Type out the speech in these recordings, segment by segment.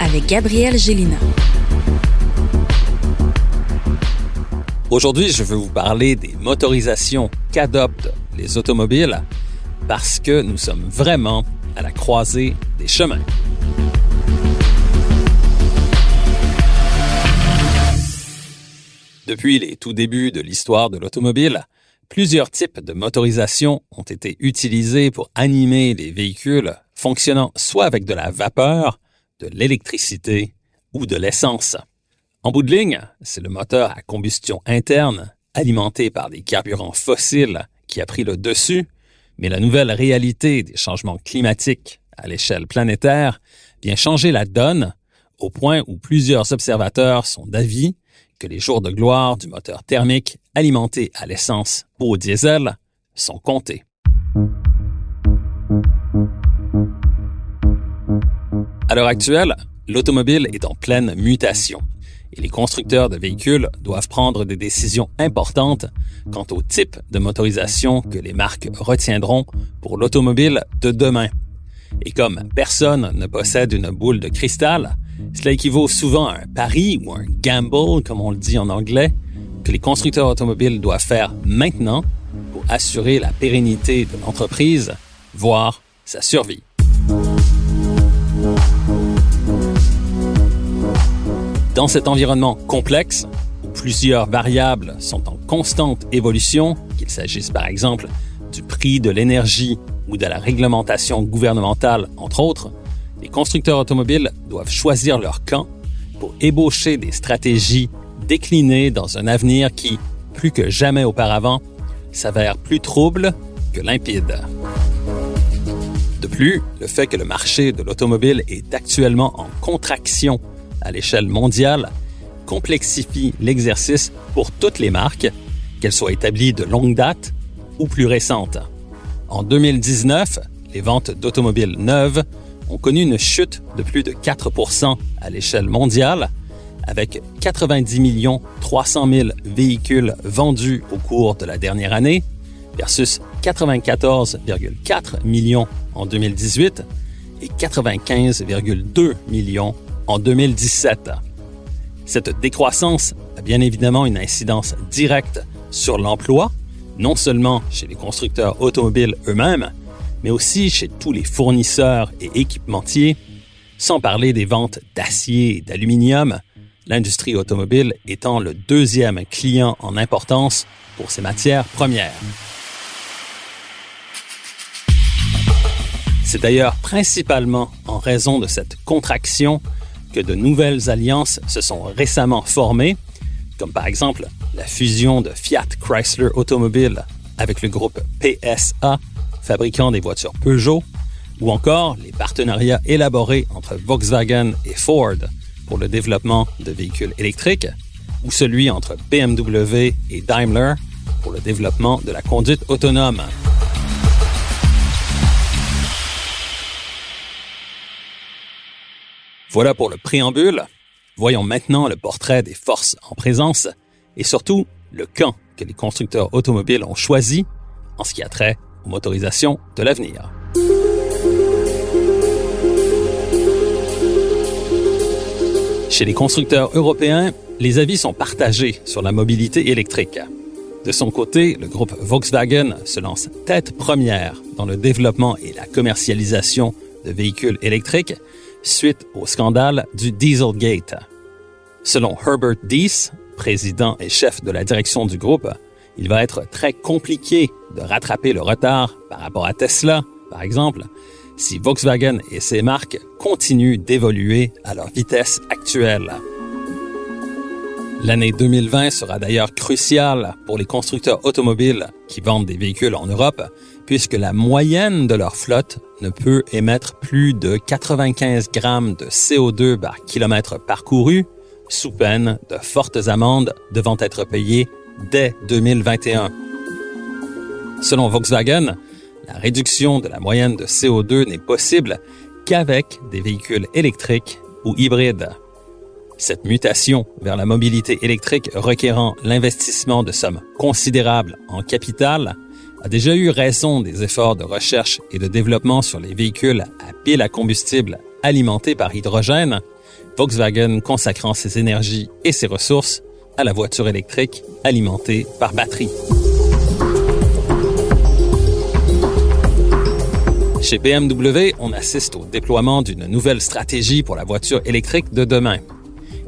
avec Gabriel Gélina. Aujourd'hui, je veux vous parler des motorisations qu'adoptent les automobiles parce que nous sommes vraiment à la croisée des chemins. Depuis les tout débuts de l'histoire de l'automobile, plusieurs types de motorisation ont été utilisés pour animer les véhicules fonctionnant soit avec de la vapeur, de l'électricité ou de l'essence. En bout de ligne, c'est le moteur à combustion interne, alimenté par des carburants fossiles, qui a pris le dessus, mais la nouvelle réalité des changements climatiques à l'échelle planétaire vient changer la donne au point où plusieurs observateurs sont d'avis que les jours de gloire du moteur thermique alimenté à l'essence ou au diesel sont comptés. À l'heure actuelle, l'automobile est en pleine mutation et les constructeurs de véhicules doivent prendre des décisions importantes quant au type de motorisation que les marques retiendront pour l'automobile de demain. Et comme personne ne possède une boule de cristal, cela équivaut souvent à un pari ou un gamble, comme on le dit en anglais, que les constructeurs automobiles doivent faire maintenant pour assurer la pérennité de l'entreprise, voire sa survie. Dans cet environnement complexe, où plusieurs variables sont en constante évolution, qu'il s'agisse par exemple du prix de l'énergie ou de la réglementation gouvernementale, entre autres, les constructeurs automobiles doivent choisir leur camp pour ébaucher des stratégies déclinées dans un avenir qui, plus que jamais auparavant, s'avère plus trouble que limpide. De plus, le fait que le marché de l'automobile est actuellement en contraction à l'échelle mondiale complexifie l'exercice pour toutes les marques, qu'elles soient établies de longue date ou plus récentes. En 2019, les ventes d'automobiles neuves ont connu une chute de plus de 4% à l'échelle mondiale, avec 90 300 000 véhicules vendus au cours de la dernière année versus 94,4 millions en 2018 et 95,2 millions en 2017. Cette décroissance a bien évidemment une incidence directe sur l'emploi, non seulement chez les constructeurs automobiles eux-mêmes, mais aussi chez tous les fournisseurs et équipementiers, sans parler des ventes d'acier et d'aluminium, l'industrie automobile étant le deuxième client en importance pour ces matières premières. C'est d'ailleurs principalement en raison de cette contraction que de nouvelles alliances se sont récemment formées, comme par exemple la fusion de Fiat Chrysler Automobile avec le groupe PSA, fabricant des voitures Peugeot, ou encore les partenariats élaborés entre Volkswagen et Ford pour le développement de véhicules électriques, ou celui entre BMW et Daimler pour le développement de la conduite autonome. Voilà pour le préambule. Voyons maintenant le portrait des forces en présence et surtout le camp que les constructeurs automobiles ont choisi en ce qui a trait aux motorisations de l'avenir. Chez les constructeurs européens, les avis sont partagés sur la mobilité électrique. De son côté, le groupe Volkswagen se lance tête première dans le développement et la commercialisation de véhicules électriques suite au scandale du Dieselgate. Selon Herbert Dees, président et chef de la direction du groupe, il va être très compliqué de rattraper le retard par rapport à Tesla, par exemple, si Volkswagen et ses marques continuent d'évoluer à leur vitesse actuelle. L'année 2020 sera d'ailleurs cruciale pour les constructeurs automobiles qui vendent des véhicules en Europe, puisque la moyenne de leur flotte ne peut émettre plus de 95 grammes de CO2 par kilomètre parcouru, sous peine de fortes amendes devant être payées dès 2021. Selon Volkswagen, la réduction de la moyenne de CO2 n'est possible qu'avec des véhicules électriques ou hybrides. Cette mutation vers la mobilité électrique requérant l'investissement de sommes considérables en capital a déjà eu raison des efforts de recherche et de développement sur les véhicules à pile à combustible alimentés par hydrogène, Volkswagen consacrant ses énergies et ses ressources à la voiture électrique alimentée par batterie. Chez BMW, on assiste au déploiement d'une nouvelle stratégie pour la voiture électrique de demain.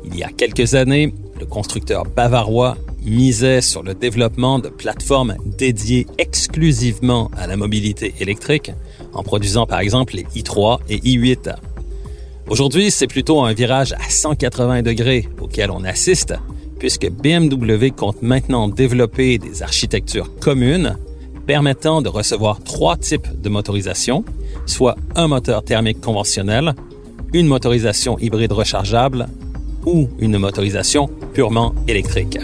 Il y a quelques années, le constructeur bavarois misait sur le développement de plateformes dédiées exclusivement à la mobilité électrique, en produisant par exemple les i3 et i8. Aujourd'hui, c'est plutôt un virage à 180 degrés auquel on assiste, puisque BMW compte maintenant développer des architectures communes permettant de recevoir trois types de motorisation, soit un moteur thermique conventionnel, une motorisation hybride rechargeable ou une motorisation purement électrique.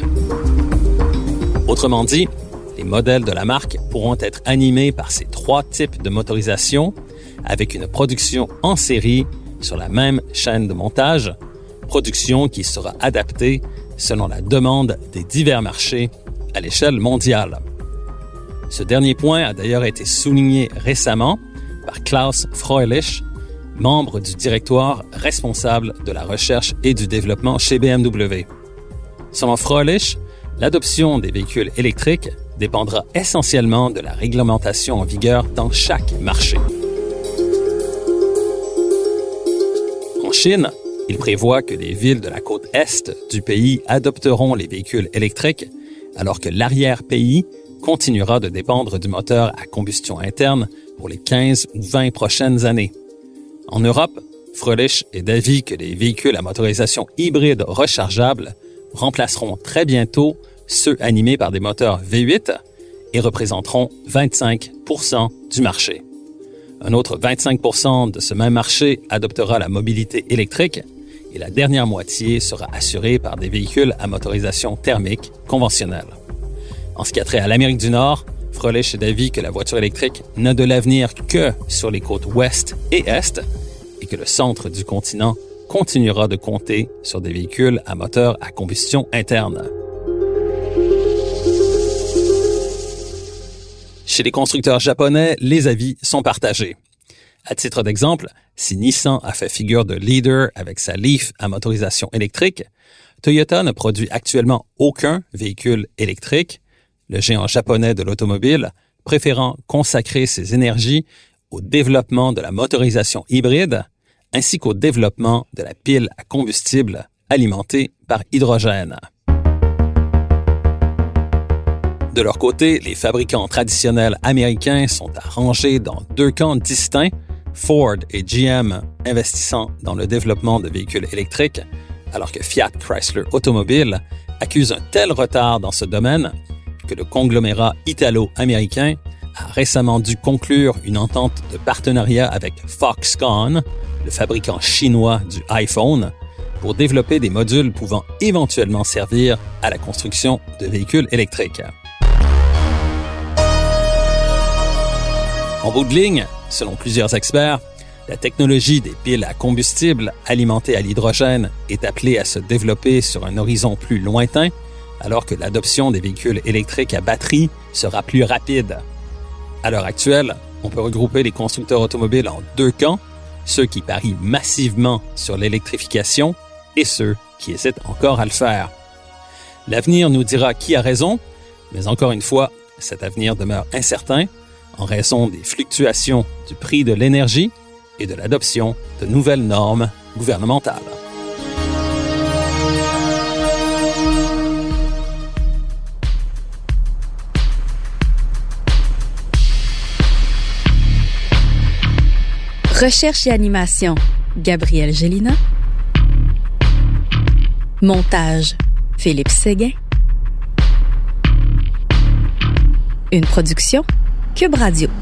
Autrement dit, les modèles de la marque pourront être animés par ces trois types de motorisation avec une production en série sur la même chaîne de montage, production qui sera adaptée selon la demande des divers marchés à l'échelle mondiale. Ce dernier point a d'ailleurs été souligné récemment par Klaus Freulich, membre du directoire responsable de la recherche et du développement chez BMW. Selon Froelich, l'adoption des véhicules électriques dépendra essentiellement de la réglementation en vigueur dans chaque marché. En Chine, il prévoit que les villes de la côte est du pays adopteront les véhicules électriques, alors que l'arrière-pays continuera de dépendre du moteur à combustion interne pour les 15 ou 20 prochaines années. En Europe, Fröhlich est d'avis que les véhicules à motorisation hybride rechargeable remplaceront très bientôt ceux animés par des moteurs V8 et représenteront 25 du marché. Un autre 25 de ce même marché adoptera la mobilité électrique et la dernière moitié sera assurée par des véhicules à motorisation thermique conventionnelle. En ce qui a trait à l'Amérique du Nord, Fröhlich est d'avis que la voiture électrique n'a de l'avenir que sur les côtes ouest et est et que le centre du continent continuera de compter sur des véhicules à moteur à combustion interne. Chez les constructeurs japonais, les avis sont partagés. À titre d'exemple, si Nissan a fait figure de leader avec sa Leaf à motorisation électrique, Toyota ne produit actuellement aucun véhicule électrique le géant japonais de l'automobile, préférant consacrer ses énergies au développement de la motorisation hybride ainsi qu'au développement de la pile à combustible alimentée par hydrogène. De leur côté, les fabricants traditionnels américains sont arrangés dans deux camps distincts, Ford et GM investissant dans le développement de véhicules électriques, alors que Fiat Chrysler Automobile accuse un tel retard dans ce domaine que le conglomérat italo-américain a récemment dû conclure une entente de partenariat avec Foxconn, le fabricant chinois du iPhone, pour développer des modules pouvant éventuellement servir à la construction de véhicules électriques. En bout de ligne, selon plusieurs experts, la technologie des piles à combustible alimentées à l'hydrogène est appelée à se développer sur un horizon plus lointain alors que l'adoption des véhicules électriques à batterie sera plus rapide. À l'heure actuelle, on peut regrouper les constructeurs automobiles en deux camps, ceux qui parient massivement sur l'électrification et ceux qui hésitent encore à le faire. L'avenir nous dira qui a raison, mais encore une fois, cet avenir demeure incertain en raison des fluctuations du prix de l'énergie et de l'adoption de nouvelles normes gouvernementales. Recherche et animation, Gabriel Gélina. Montage, Philippe Séguin. Une production, Cube Radio.